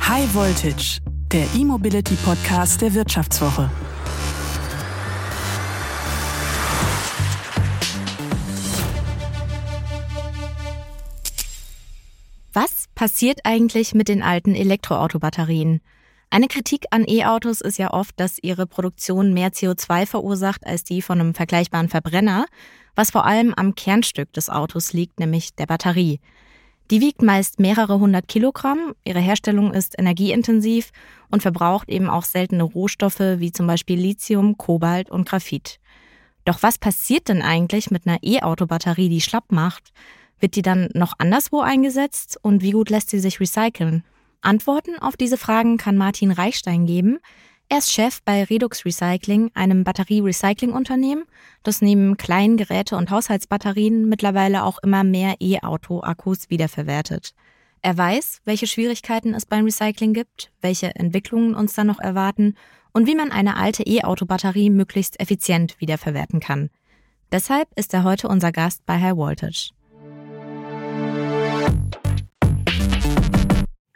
High Voltage, der E-Mobility Podcast der Wirtschaftswoche. Was passiert eigentlich mit den alten Elektroautobatterien? Eine Kritik an E-Autos ist ja oft, dass ihre Produktion mehr CO2 verursacht als die von einem vergleichbaren Verbrenner, was vor allem am Kernstück des Autos liegt, nämlich der Batterie. Die wiegt meist mehrere hundert Kilogramm, ihre Herstellung ist energieintensiv und verbraucht eben auch seltene Rohstoffe wie zum Beispiel Lithium, Kobalt und Graphit. Doch was passiert denn eigentlich mit einer E-Auto-Batterie, die schlapp macht? Wird die dann noch anderswo eingesetzt und wie gut lässt sie sich recyceln? Antworten auf diese Fragen kann Martin Reichstein geben. Er ist Chef bei Redux Recycling, einem Batterie-Recycling-Unternehmen, das neben kleinen Geräte- und Haushaltsbatterien mittlerweile auch immer mehr E-Auto-Akkus wiederverwertet. Er weiß, welche Schwierigkeiten es beim Recycling gibt, welche Entwicklungen uns dann noch erwarten und wie man eine alte E-Auto-Batterie möglichst effizient wiederverwerten kann. Deshalb ist er heute unser Gast bei High Voltage.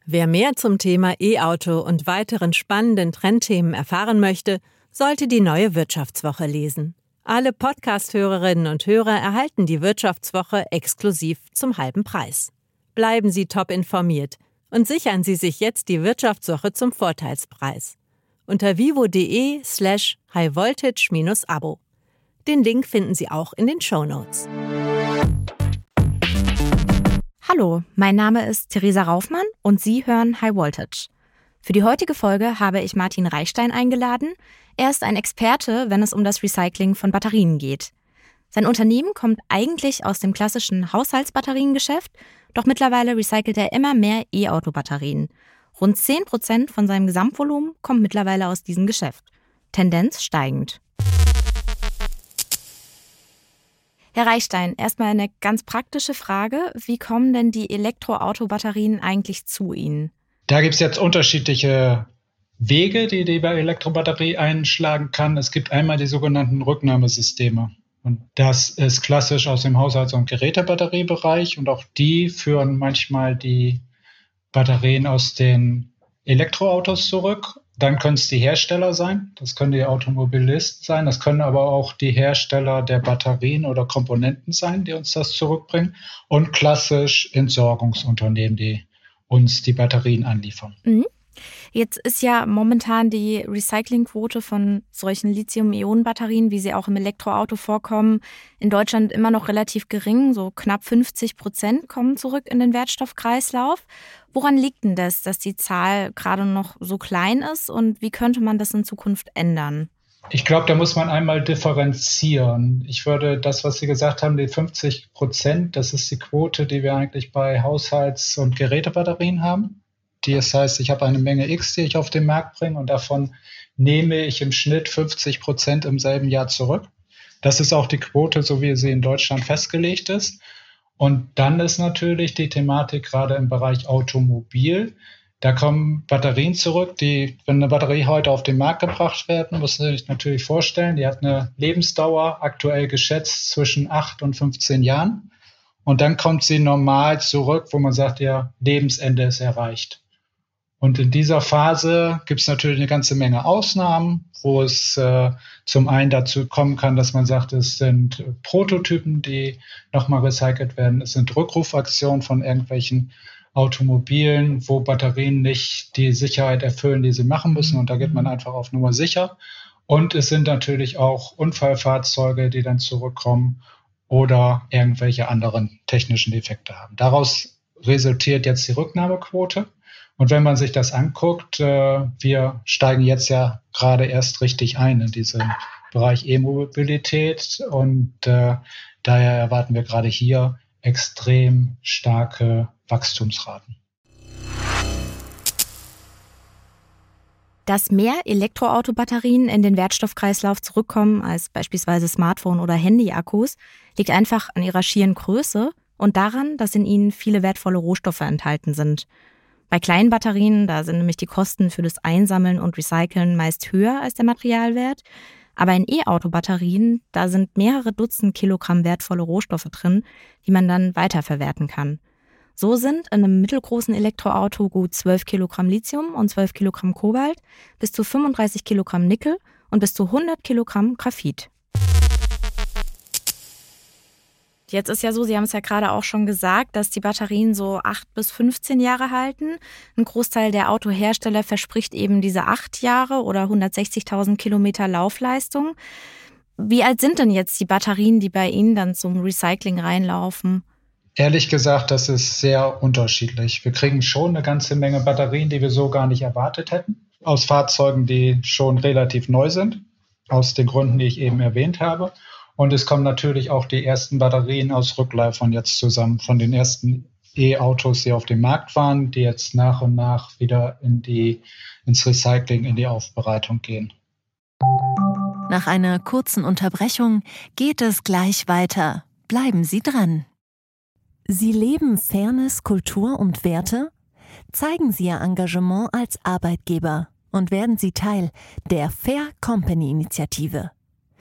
Wer mehr zum Thema E-Auto und weiteren spannenden Trendthemen erfahren möchte, sollte die neue Wirtschaftswoche lesen. Alle Podcast-Hörerinnen und Hörer erhalten die Wirtschaftswoche exklusiv zum halben Preis. Bleiben Sie top informiert und sichern Sie sich jetzt die Wirtschaftswoche zum Vorteilspreis. Unter vivo.de slash highvoltage-abo. Den Link finden Sie auch in den Show Notes. Hallo, mein Name ist Theresa Raufmann und Sie hören High Voltage. Für die heutige Folge habe ich Martin Reichstein eingeladen. Er ist ein Experte, wenn es um das Recycling von Batterien geht. Sein Unternehmen kommt eigentlich aus dem klassischen Haushaltsbatteriengeschäft, doch mittlerweile recycelt er immer mehr E-Auto-Batterien. Rund 10 Prozent von seinem Gesamtvolumen kommt mittlerweile aus diesem Geschäft. Tendenz steigend. Herr Reichstein, erstmal eine ganz praktische Frage. Wie kommen denn die Elektroautobatterien eigentlich zu Ihnen? Da gibt es jetzt unterschiedliche Wege, die die Elektrobatterie einschlagen kann. Es gibt einmal die sogenannten Rücknahmesysteme. Und das ist klassisch aus dem Haushalts- und Gerätebatteriebereich. Und auch die führen manchmal die Batterien aus den Elektroautos zurück dann können es die Hersteller sein, das können die Automobilisten sein, das können aber auch die Hersteller der Batterien oder Komponenten sein, die uns das zurückbringen und klassisch Entsorgungsunternehmen, die uns die Batterien anliefern. Mhm. Jetzt ist ja momentan die Recyclingquote von solchen Lithium-Ionen-Batterien, wie sie auch im Elektroauto vorkommen, in Deutschland immer noch relativ gering. So knapp 50 Prozent kommen zurück in den Wertstoffkreislauf. Woran liegt denn das, dass die Zahl gerade noch so klein ist und wie könnte man das in Zukunft ändern? Ich glaube, da muss man einmal differenzieren. Ich würde das, was Sie gesagt haben, die 50 Prozent, das ist die Quote, die wir eigentlich bei Haushalts- und Gerätebatterien haben. Das heißt, ich habe eine Menge X, die ich auf den Markt bringe und davon nehme ich im Schnitt 50 Prozent im selben Jahr zurück. Das ist auch die Quote, so wie sie in Deutschland festgelegt ist. Und dann ist natürlich die Thematik gerade im Bereich Automobil. Da kommen Batterien zurück, die, wenn eine Batterie heute auf den Markt gebracht werden, muss man sich natürlich vorstellen, die hat eine Lebensdauer aktuell geschätzt zwischen 8 und 15 Jahren. Und dann kommt sie normal zurück, wo man sagt, ja, Lebensende ist erreicht. Und in dieser Phase gibt es natürlich eine ganze Menge Ausnahmen, wo es äh, zum einen dazu kommen kann, dass man sagt, es sind Prototypen, die nochmal recycelt werden. Es sind Rückrufaktionen von irgendwelchen Automobilen, wo Batterien nicht die Sicherheit erfüllen, die sie machen müssen. Und da geht man einfach auf Nummer sicher. Und es sind natürlich auch Unfallfahrzeuge, die dann zurückkommen oder irgendwelche anderen technischen Defekte haben. Daraus resultiert jetzt die Rücknahmequote. Und wenn man sich das anguckt, äh, wir steigen jetzt ja gerade erst richtig ein in diesen Bereich E-Mobilität und äh, daher erwarten wir gerade hier extrem starke Wachstumsraten. Dass mehr Elektroautobatterien in den Wertstoffkreislauf zurückkommen als beispielsweise Smartphone- oder Handy-Akkus, liegt einfach an ihrer schieren Größe und daran, dass in ihnen viele wertvolle Rohstoffe enthalten sind. Bei kleinen Batterien, da sind nämlich die Kosten für das Einsammeln und Recyceln meist höher als der Materialwert. Aber in E-Auto-Batterien, da sind mehrere Dutzend Kilogramm wertvolle Rohstoffe drin, die man dann weiterverwerten kann. So sind in einem mittelgroßen Elektroauto gut 12 Kilogramm Lithium und 12 Kilogramm Kobalt, bis zu 35 Kilogramm Nickel und bis zu 100 Kilogramm Graphit. Jetzt ist ja so, Sie haben es ja gerade auch schon gesagt, dass die Batterien so 8 bis 15 Jahre halten. Ein Großteil der Autohersteller verspricht eben diese 8 Jahre oder 160.000 Kilometer Laufleistung. Wie alt sind denn jetzt die Batterien, die bei Ihnen dann zum Recycling reinlaufen? Ehrlich gesagt, das ist sehr unterschiedlich. Wir kriegen schon eine ganze Menge Batterien, die wir so gar nicht erwartet hätten, aus Fahrzeugen, die schon relativ neu sind, aus den Gründen, die ich eben erwähnt habe. Und es kommen natürlich auch die ersten Batterien aus Rückleifern jetzt zusammen, von den ersten E-Autos, die auf dem Markt waren, die jetzt nach und nach wieder in die, ins Recycling, in die Aufbereitung gehen. Nach einer kurzen Unterbrechung geht es gleich weiter. Bleiben Sie dran. Sie leben Fairness, Kultur und Werte? Zeigen Sie Ihr Engagement als Arbeitgeber und werden Sie Teil der Fair Company Initiative.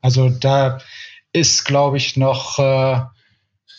Also da ist, glaube ich, noch äh,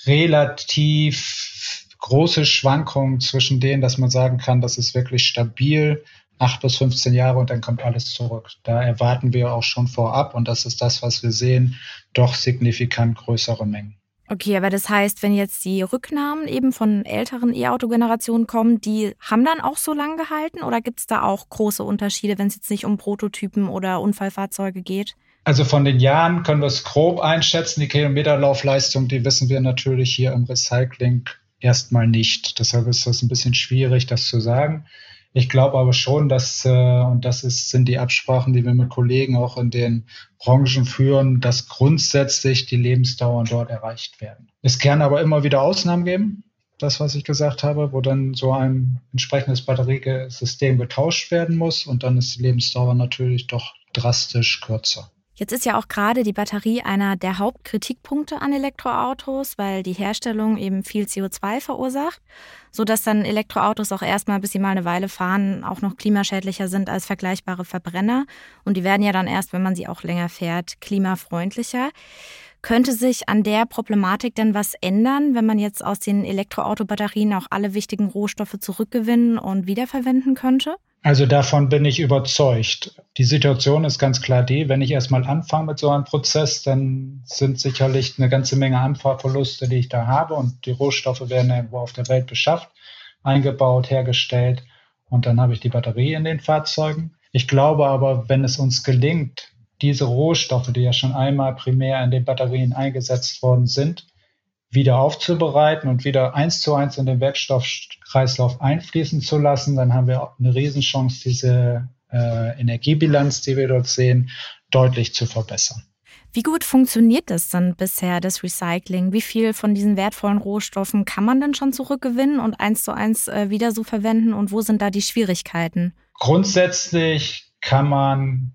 relativ große Schwankungen zwischen denen, dass man sagen kann, das ist wirklich stabil, acht bis 15 Jahre und dann kommt alles zurück. Da erwarten wir auch schon vorab und das ist das, was wir sehen, doch signifikant größere Mengen. Okay, aber das heißt, wenn jetzt die Rücknahmen eben von älteren E-Auto-Generationen kommen, die haben dann auch so lange gehalten oder gibt es da auch große Unterschiede, wenn es jetzt nicht um Prototypen oder Unfallfahrzeuge geht? Also von den Jahren können wir es grob einschätzen. Die Kilometerlaufleistung, die wissen wir natürlich hier im Recycling erstmal nicht. Deshalb ist das ein bisschen schwierig, das zu sagen. Ich glaube aber schon, dass, äh, und das ist, sind die Absprachen, die wir mit Kollegen auch in den Branchen führen, dass grundsätzlich die Lebensdauern dort erreicht werden. Es kann aber immer wieder Ausnahmen geben, das, was ich gesagt habe, wo dann so ein entsprechendes Batteriesystem getauscht werden muss und dann ist die Lebensdauer natürlich doch drastisch kürzer. Jetzt ist ja auch gerade die Batterie einer der Hauptkritikpunkte an Elektroautos, weil die Herstellung eben viel CO2 verursacht, sodass dann Elektroautos auch erstmal, bis sie mal eine Weile fahren, auch noch klimaschädlicher sind als vergleichbare Verbrenner. Und die werden ja dann erst, wenn man sie auch länger fährt, klimafreundlicher. Könnte sich an der Problematik denn was ändern, wenn man jetzt aus den Elektroautobatterien auch alle wichtigen Rohstoffe zurückgewinnen und wiederverwenden könnte? Also davon bin ich überzeugt. Die Situation ist ganz klar die, wenn ich erstmal anfange mit so einem Prozess, dann sind sicherlich eine ganze Menge Anfahrverluste, die ich da habe und die Rohstoffe werden irgendwo auf der Welt beschafft, eingebaut, hergestellt und dann habe ich die Batterie in den Fahrzeugen. Ich glaube aber, wenn es uns gelingt, diese Rohstoffe, die ja schon einmal primär in den Batterien eingesetzt worden sind, wieder aufzubereiten und wieder eins zu eins in den Werkstoffkreislauf einfließen zu lassen, dann haben wir eine Riesenchance, diese äh, Energiebilanz, die wir dort sehen, deutlich zu verbessern. Wie gut funktioniert das dann bisher, das Recycling? Wie viel von diesen wertvollen Rohstoffen kann man denn schon zurückgewinnen und eins zu eins äh, wieder so verwenden? Und wo sind da die Schwierigkeiten? Grundsätzlich kann man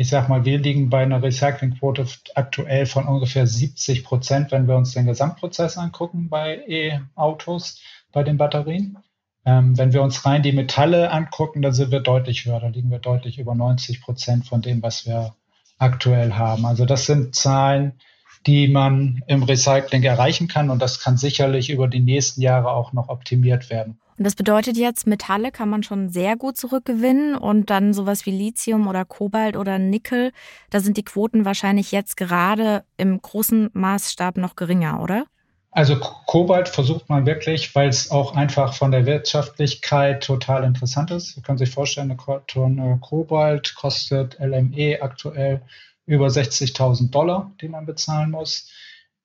ich sag mal, wir liegen bei einer Recyclingquote aktuell von ungefähr 70 Prozent, wenn wir uns den Gesamtprozess angucken bei E-Autos, bei den Batterien. Ähm, wenn wir uns rein die Metalle angucken, dann sind wir deutlich höher. Da liegen wir deutlich über 90 Prozent von dem, was wir aktuell haben. Also das sind Zahlen, die man im Recycling erreichen kann und das kann sicherlich über die nächsten Jahre auch noch optimiert werden. Und das bedeutet jetzt, Metalle kann man schon sehr gut zurückgewinnen und dann sowas wie Lithium oder Kobalt oder Nickel, da sind die Quoten wahrscheinlich jetzt gerade im großen Maßstab noch geringer, oder? Also Kobalt versucht man wirklich, weil es auch einfach von der Wirtschaftlichkeit total interessant ist. Sie können sich vorstellen, eine Tonne Kobalt kostet LME aktuell über 60.000 Dollar, die man bezahlen muss.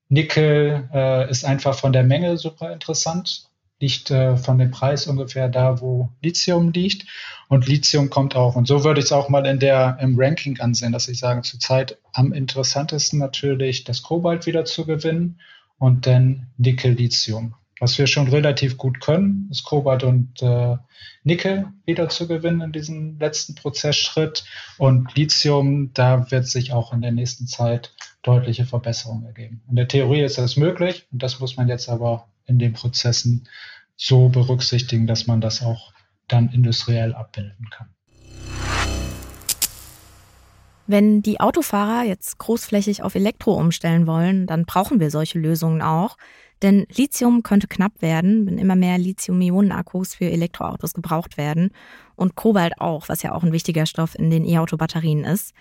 Nickel äh, ist einfach von der Menge super interessant liegt äh, von dem Preis ungefähr da, wo Lithium liegt. Und Lithium kommt auch. Und so würde ich es auch mal in der, im Ranking ansehen, dass ich sage, zurzeit am interessantesten natürlich das Kobalt wieder zu gewinnen und dann Nickel-Lithium. Was wir schon relativ gut können, ist Kobalt und äh, Nickel wieder zu gewinnen in diesem letzten Prozessschritt. Und Lithium, da wird sich auch in der nächsten Zeit deutliche Verbesserungen ergeben. In der Theorie ist das möglich und das muss man jetzt aber in den Prozessen so berücksichtigen, dass man das auch dann industriell abbilden kann. Wenn die Autofahrer jetzt großflächig auf Elektro umstellen wollen, dann brauchen wir solche Lösungen auch. Denn Lithium könnte knapp werden, wenn immer mehr Lithium-Ionen-Akkus für Elektroautos gebraucht werden. Und Kobalt auch, was ja auch ein wichtiger Stoff in den E-Auto-Batterien ist.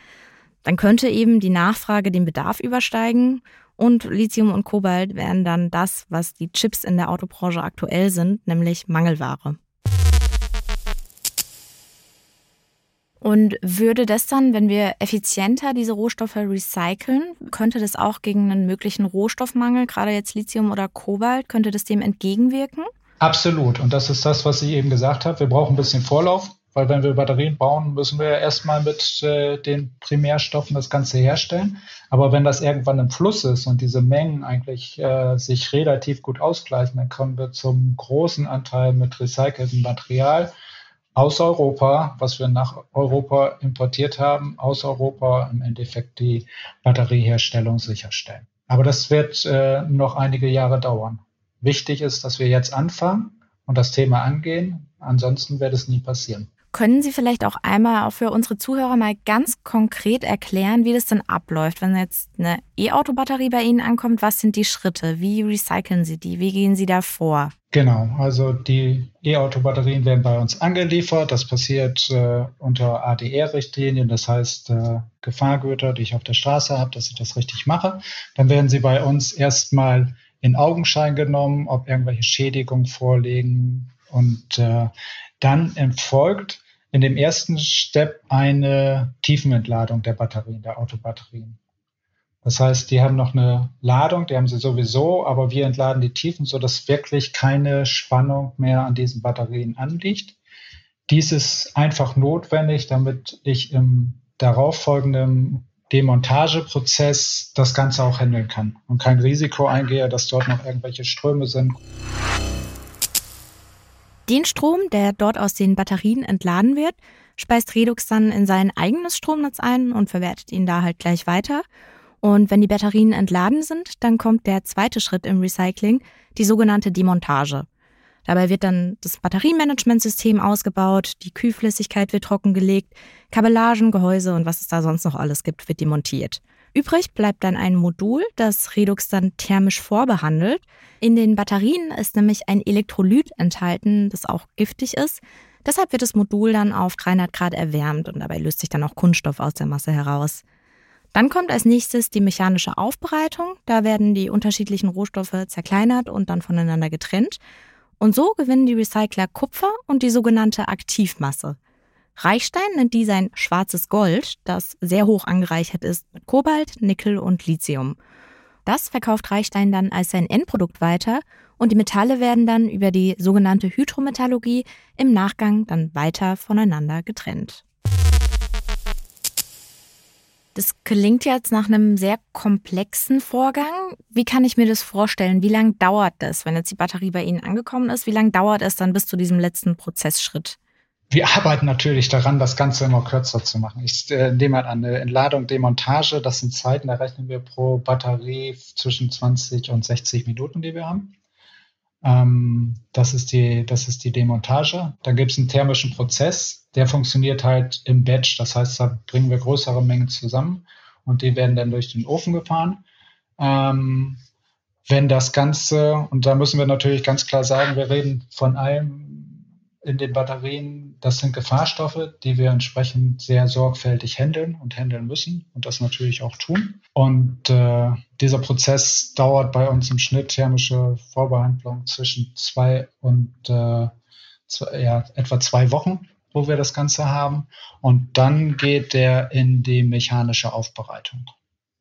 Dann könnte eben die Nachfrage den Bedarf übersteigen und Lithium und Kobalt wären dann das, was die Chips in der Autobranche aktuell sind, nämlich Mangelware. Und würde das dann, wenn wir effizienter diese Rohstoffe recyceln, könnte das auch gegen einen möglichen Rohstoffmangel, gerade jetzt Lithium oder Kobalt, könnte das dem entgegenwirken? Absolut. Und das ist das, was ich eben gesagt habe. Wir brauchen ein bisschen Vorlauf, weil wenn wir Batterien bauen, müssen wir erstmal mit äh, den Primärstoffen das Ganze herstellen. Aber wenn das irgendwann im Fluss ist und diese Mengen eigentlich äh, sich relativ gut ausgleichen, dann kommen wir zum großen Anteil mit recyceltem Material aus Europa, was wir nach Europa importiert haben, aus Europa im Endeffekt die Batterieherstellung sicherstellen. Aber das wird äh, noch einige Jahre dauern. Wichtig ist, dass wir jetzt anfangen und das Thema angehen. Ansonsten wird es nie passieren. Können Sie vielleicht auch einmal auch für unsere Zuhörer mal ganz konkret erklären, wie das denn abläuft, wenn jetzt eine E-Auto-Batterie bei Ihnen ankommt? Was sind die Schritte? Wie recyceln Sie die? Wie gehen Sie da vor? Genau, also die E-Auto-Batterien werden bei uns angeliefert. Das passiert äh, unter ADR-Richtlinien, das heißt äh, Gefahrgüter, die ich auf der Straße habe, dass ich das richtig mache. Dann werden sie bei uns erstmal in Augenschein genommen, ob irgendwelche Schädigungen vorliegen. Und äh, dann entfolgt in dem ersten Step eine Tiefenentladung der Batterien, der Autobatterien. Das heißt, die haben noch eine Ladung, die haben sie sowieso, aber wir entladen die Tiefen, sodass wirklich keine Spannung mehr an diesen Batterien anliegt. Dies ist einfach notwendig, damit ich im darauffolgenden Demontageprozess das Ganze auch handeln kann und kein Risiko eingehe, dass dort noch irgendwelche Ströme sind. Den Strom, der dort aus den Batterien entladen wird, speist Redux dann in sein eigenes Stromnetz ein und verwertet ihn da halt gleich weiter. Und wenn die Batterien entladen sind, dann kommt der zweite Schritt im Recycling, die sogenannte Demontage. Dabei wird dann das Batteriemanagementsystem ausgebaut, die Kühlflüssigkeit wird trockengelegt, Kabellagen, Gehäuse und was es da sonst noch alles gibt, wird demontiert. Übrig bleibt dann ein Modul, das Redux dann thermisch vorbehandelt. In den Batterien ist nämlich ein Elektrolyt enthalten, das auch giftig ist. Deshalb wird das Modul dann auf 300 Grad erwärmt und dabei löst sich dann auch Kunststoff aus der Masse heraus. Dann kommt als nächstes die mechanische Aufbereitung. Da werden die unterschiedlichen Rohstoffe zerkleinert und dann voneinander getrennt. Und so gewinnen die Recycler Kupfer und die sogenannte Aktivmasse. Reichstein nennt die sein schwarzes Gold, das sehr hoch angereichert ist mit Kobalt, Nickel und Lithium. Das verkauft Reichstein dann als sein Endprodukt weiter und die Metalle werden dann über die sogenannte Hydrometallurgie im Nachgang dann weiter voneinander getrennt. Das klingt jetzt nach einem sehr komplexen Vorgang. Wie kann ich mir das vorstellen? Wie lange dauert das, wenn jetzt die Batterie bei Ihnen angekommen ist? Wie lange dauert es dann bis zu diesem letzten Prozessschritt? Wir arbeiten natürlich daran, das Ganze immer kürzer zu machen. Ich äh, nehme halt an, eine Entladung, Demontage, das sind Zeiten, da rechnen wir pro Batterie zwischen 20 und 60 Minuten, die wir haben. Ähm, das, ist die, das ist die Demontage. Dann gibt es einen thermischen Prozess, der funktioniert halt im Batch. Das heißt, da bringen wir größere Mengen zusammen und die werden dann durch den Ofen gefahren. Ähm, wenn das Ganze, und da müssen wir natürlich ganz klar sagen, wir reden von allem in den Batterien, das sind Gefahrstoffe, die wir entsprechend sehr sorgfältig handeln und handeln müssen und das natürlich auch tun. Und äh, dieser Prozess dauert bei uns im Schnitt thermische Vorbehandlung zwischen zwei und äh, zwei, ja, etwa zwei Wochen, wo wir das Ganze haben. Und dann geht der in die mechanische Aufbereitung.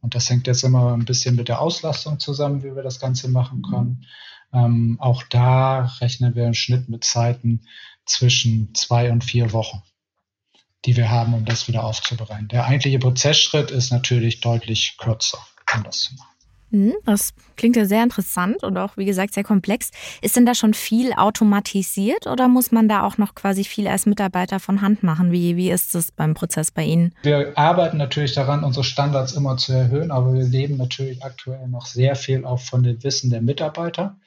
Und das hängt jetzt immer ein bisschen mit der Auslastung zusammen, wie wir das Ganze machen können. Ähm, auch da rechnen wir im Schnitt mit Zeiten zwischen zwei und vier Wochen, die wir haben, um das wieder aufzubereiten. Der eigentliche Prozessschritt ist natürlich deutlich kürzer, um das zu machen. Hm, das klingt ja sehr interessant und auch, wie gesagt, sehr komplex. Ist denn da schon viel automatisiert oder muss man da auch noch quasi viel als Mitarbeiter von Hand machen? Wie, wie ist das beim Prozess bei Ihnen? Wir arbeiten natürlich daran, unsere Standards immer zu erhöhen, aber wir leben natürlich aktuell noch sehr viel auch von dem Wissen der Mitarbeiter,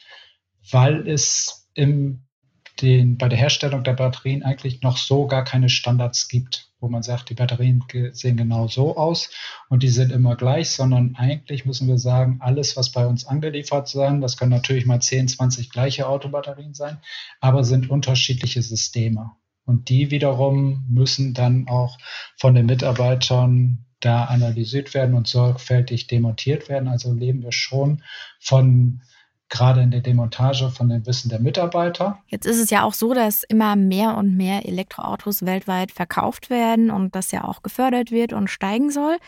weil es im den, bei der Herstellung der Batterien eigentlich noch so gar keine Standards gibt, wo man sagt, die Batterien sehen genau so aus und die sind immer gleich, sondern eigentlich müssen wir sagen, alles, was bei uns angeliefert sein, das können natürlich mal 10, 20 gleiche Autobatterien sein, aber sind unterschiedliche Systeme. Und die wiederum müssen dann auch von den Mitarbeitern da analysiert werden und sorgfältig demontiert werden. Also leben wir schon von gerade in der Demontage von dem Wissen der Mitarbeiter. Jetzt ist es ja auch so, dass immer mehr und mehr Elektroautos weltweit verkauft werden und das ja auch gefördert wird und steigen soll.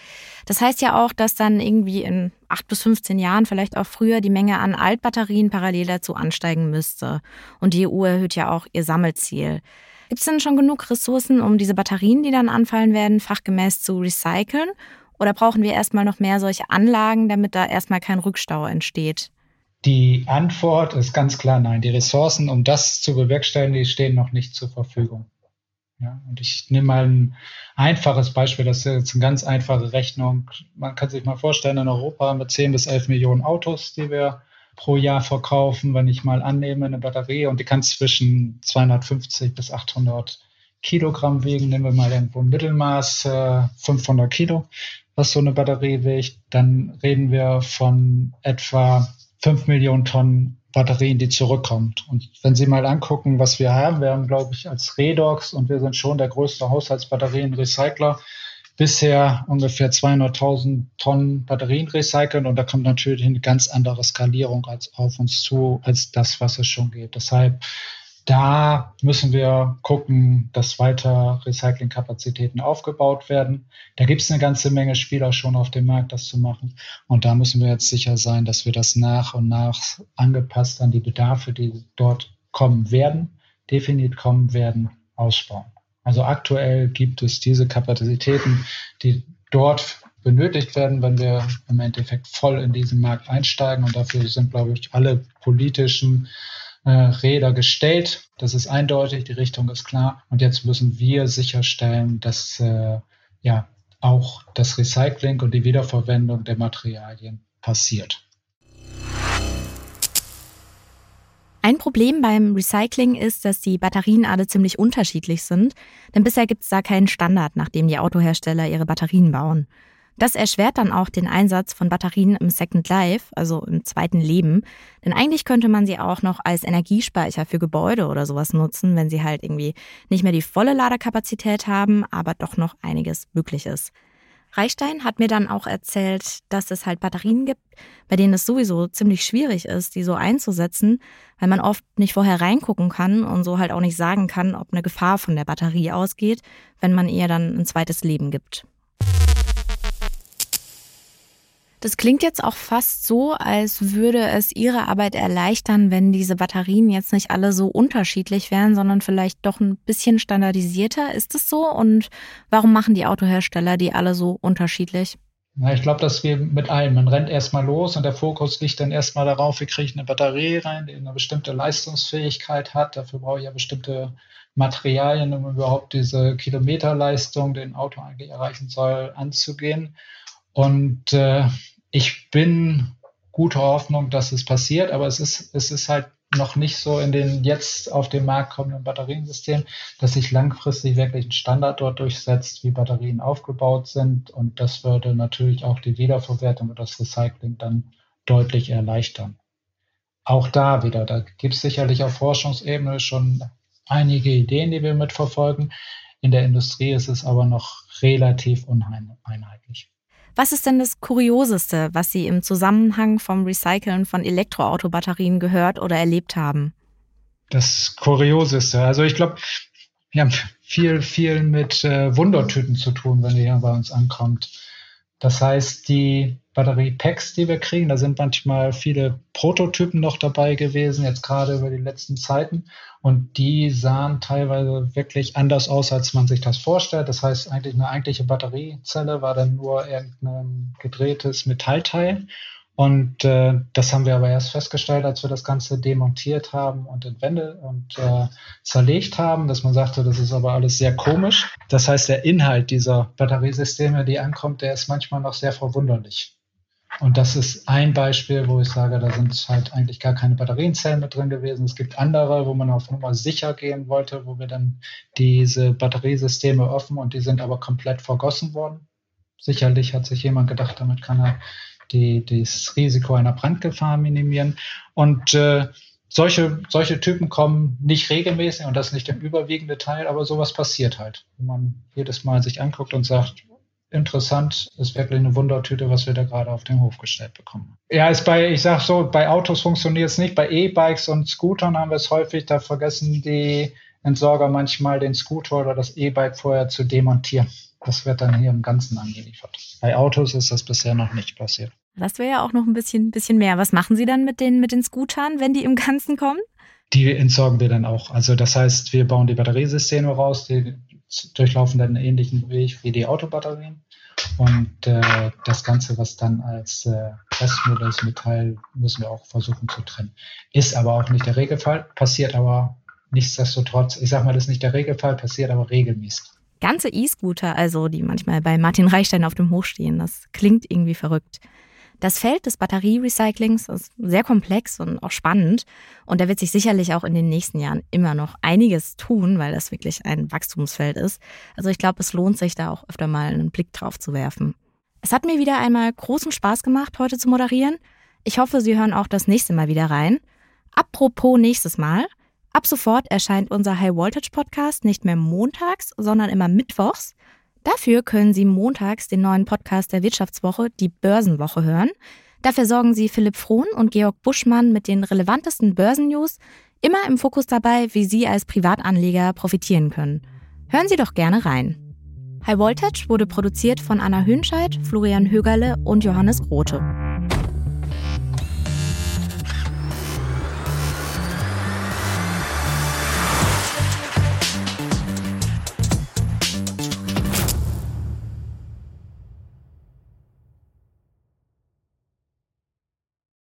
Das heißt ja auch, dass dann irgendwie in acht bis 15 Jahren, vielleicht auch früher, die Menge an Altbatterien parallel dazu ansteigen müsste. Und die EU erhöht ja auch ihr Sammelziel. Gibt es denn schon genug Ressourcen, um diese Batterien, die dann anfallen werden, fachgemäß zu recyceln? Oder brauchen wir erstmal noch mehr solche Anlagen, damit da erstmal kein Rückstau entsteht? Die Antwort ist ganz klar nein. Die Ressourcen, um das zu bewerkstelligen, die stehen noch nicht zur Verfügung. Ja, und ich nehme mal ein einfaches Beispiel, das ist jetzt eine ganz einfache Rechnung. Man kann sich mal vorstellen, in Europa haben wir 10 bis 11 Millionen Autos, die wir pro Jahr verkaufen. Wenn ich mal annehme, eine Batterie und die kann zwischen 250 bis 800 Kilogramm wiegen, nehmen wir mal irgendwo ein Mittelmaß, 500 äh, Kilo, was so eine Batterie wiegt, dann reden wir von etwa 5 Millionen Tonnen Batterien, die zurückkommt. Und wenn Sie mal angucken, was wir haben, wir haben, glaube ich, als Redox und wir sind schon der größte Haushaltsbatterienrecycler, bisher ungefähr 200.000 Tonnen Batterien recyceln und da kommt natürlich eine ganz andere Skalierung als auf uns zu, als das, was es schon geht. Deshalb da müssen wir gucken, dass weiter Recyclingkapazitäten aufgebaut werden. Da gibt es eine ganze Menge Spieler schon auf dem Markt, das zu machen. Und da müssen wir jetzt sicher sein, dass wir das nach und nach angepasst an die Bedarfe, die dort kommen werden, definiert kommen werden, ausbauen. Also aktuell gibt es diese Kapazitäten, die dort benötigt werden, wenn wir im Endeffekt voll in diesen Markt einsteigen. Und dafür sind, glaube ich, alle politischen äh, Räder gestellt. Das ist eindeutig, die Richtung ist klar. Und jetzt müssen wir sicherstellen, dass äh, ja auch das Recycling und die Wiederverwendung der Materialien passiert. Ein Problem beim Recycling ist, dass die Batterien alle ziemlich unterschiedlich sind, denn bisher gibt es da keinen Standard, nach dem die Autohersteller ihre Batterien bauen. Das erschwert dann auch den Einsatz von Batterien im Second Life, also im zweiten Leben. Denn eigentlich könnte man sie auch noch als Energiespeicher für Gebäude oder sowas nutzen, wenn sie halt irgendwie nicht mehr die volle Ladekapazität haben, aber doch noch einiges möglich ist. Reichstein hat mir dann auch erzählt, dass es halt Batterien gibt, bei denen es sowieso ziemlich schwierig ist, die so einzusetzen, weil man oft nicht vorher reingucken kann und so halt auch nicht sagen kann, ob eine Gefahr von der Batterie ausgeht, wenn man ihr dann ein zweites Leben gibt. Das klingt jetzt auch fast so, als würde es Ihre Arbeit erleichtern, wenn diese Batterien jetzt nicht alle so unterschiedlich wären, sondern vielleicht doch ein bisschen standardisierter. Ist es so? Und warum machen die Autohersteller die alle so unterschiedlich? Na, ich glaube, dass wir mit allem, man rennt erstmal los und der Fokus liegt dann erstmal darauf, wie kriege ich eine Batterie rein, die eine bestimmte Leistungsfähigkeit hat. Dafür brauche ich ja bestimmte Materialien, um überhaupt diese Kilometerleistung, den Auto eigentlich erreichen soll, anzugehen. Und äh, ich bin guter Hoffnung, dass es passiert, aber es ist, es ist halt noch nicht so in den jetzt auf den Markt kommenden Batteriensystemen, dass sich langfristig wirklich ein Standard dort durchsetzt, wie Batterien aufgebaut sind. Und das würde natürlich auch die Wiederverwertung und das Recycling dann deutlich erleichtern. Auch da wieder, da gibt es sicherlich auf Forschungsebene schon einige Ideen, die wir mitverfolgen. In der Industrie ist es aber noch relativ uneinheitlich. Was ist denn das Kurioseste, was Sie im Zusammenhang vom Recyceln von Elektroautobatterien gehört oder erlebt haben? Das Kurioseste. Also ich glaube, wir haben viel, viel mit äh, Wundertüten zu tun, wenn ihr hier bei uns ankommt. Das heißt, die Batterie-Packs, die wir kriegen, da sind manchmal viele Prototypen noch dabei gewesen, jetzt gerade über die letzten Zeiten. Und die sahen teilweise wirklich anders aus, als man sich das vorstellt. Das heißt, eigentlich eine eigentliche Batteriezelle war dann nur irgendein gedrehtes Metallteil. Und äh, das haben wir aber erst festgestellt, als wir das Ganze demontiert haben und in Wände und äh, zerlegt haben, dass man sagte, das ist aber alles sehr komisch. Das heißt, der Inhalt dieser Batteriesysteme, die ankommt, der ist manchmal noch sehr verwunderlich. Und das ist ein Beispiel, wo ich sage, da sind halt eigentlich gar keine Batterienzellen mit drin gewesen. Es gibt andere, wo man auf Nummer sicher gehen wollte, wo wir dann diese Batteriesysteme öffnen und die sind aber komplett vergossen worden. Sicherlich hat sich jemand gedacht, damit kann er die, das Risiko einer Brandgefahr minimieren. Und äh, solche, solche Typen kommen nicht regelmäßig und das nicht im überwiegenden Teil, aber sowas passiert halt. Wenn man jedes Mal sich anguckt und sagt, interessant, ist wirklich eine Wundertüte, was wir da gerade auf den Hof gestellt bekommen. Ja, ist bei, ich sag so, bei Autos funktioniert es nicht, bei E-Bikes und Scootern haben wir es häufig, da vergessen die Entsorger manchmal den Scooter oder das E-Bike vorher zu demontieren. Das wird dann hier im Ganzen angeliefert. Bei Autos ist das bisher noch nicht passiert. Das wäre ja auch noch ein bisschen, bisschen mehr. Was machen Sie dann mit den, mit den Scootern, wenn die im Ganzen kommen? Die entsorgen wir dann auch. Also das heißt, wir bauen die Batteriesysteme raus, die durchlaufen dann einen ähnlichen Weg wie die Autobatterien. Und äh, das Ganze, was dann als äh, Restmüll ist, Metall, müssen wir auch versuchen zu trennen. Ist aber auch nicht der Regelfall, passiert aber nichtsdestotrotz, ich sag mal, das ist nicht der Regelfall, passiert aber regelmäßig ganze E-Scooter, also die manchmal bei Martin Reichstein auf dem Hoch stehen. Das klingt irgendwie verrückt. Das Feld des Batterierecyclings ist sehr komplex und auch spannend. Und da wird sich sicherlich auch in den nächsten Jahren immer noch einiges tun, weil das wirklich ein Wachstumsfeld ist. Also ich glaube, es lohnt sich da auch öfter mal einen Blick drauf zu werfen. Es hat mir wieder einmal großen Spaß gemacht, heute zu moderieren. Ich hoffe, Sie hören auch das nächste Mal wieder rein. Apropos nächstes Mal. Ab sofort erscheint unser High Voltage Podcast nicht mehr montags, sondern immer mittwochs. Dafür können Sie montags den neuen Podcast der Wirtschaftswoche, die Börsenwoche, hören. Dafür sorgen Sie Philipp Frohn und Georg Buschmann mit den relevantesten Börsennews, immer im Fokus dabei, wie Sie als Privatanleger profitieren können. Hören Sie doch gerne rein. High Voltage wurde produziert von Anna Hönscheid, Florian Högerle und Johannes Grote.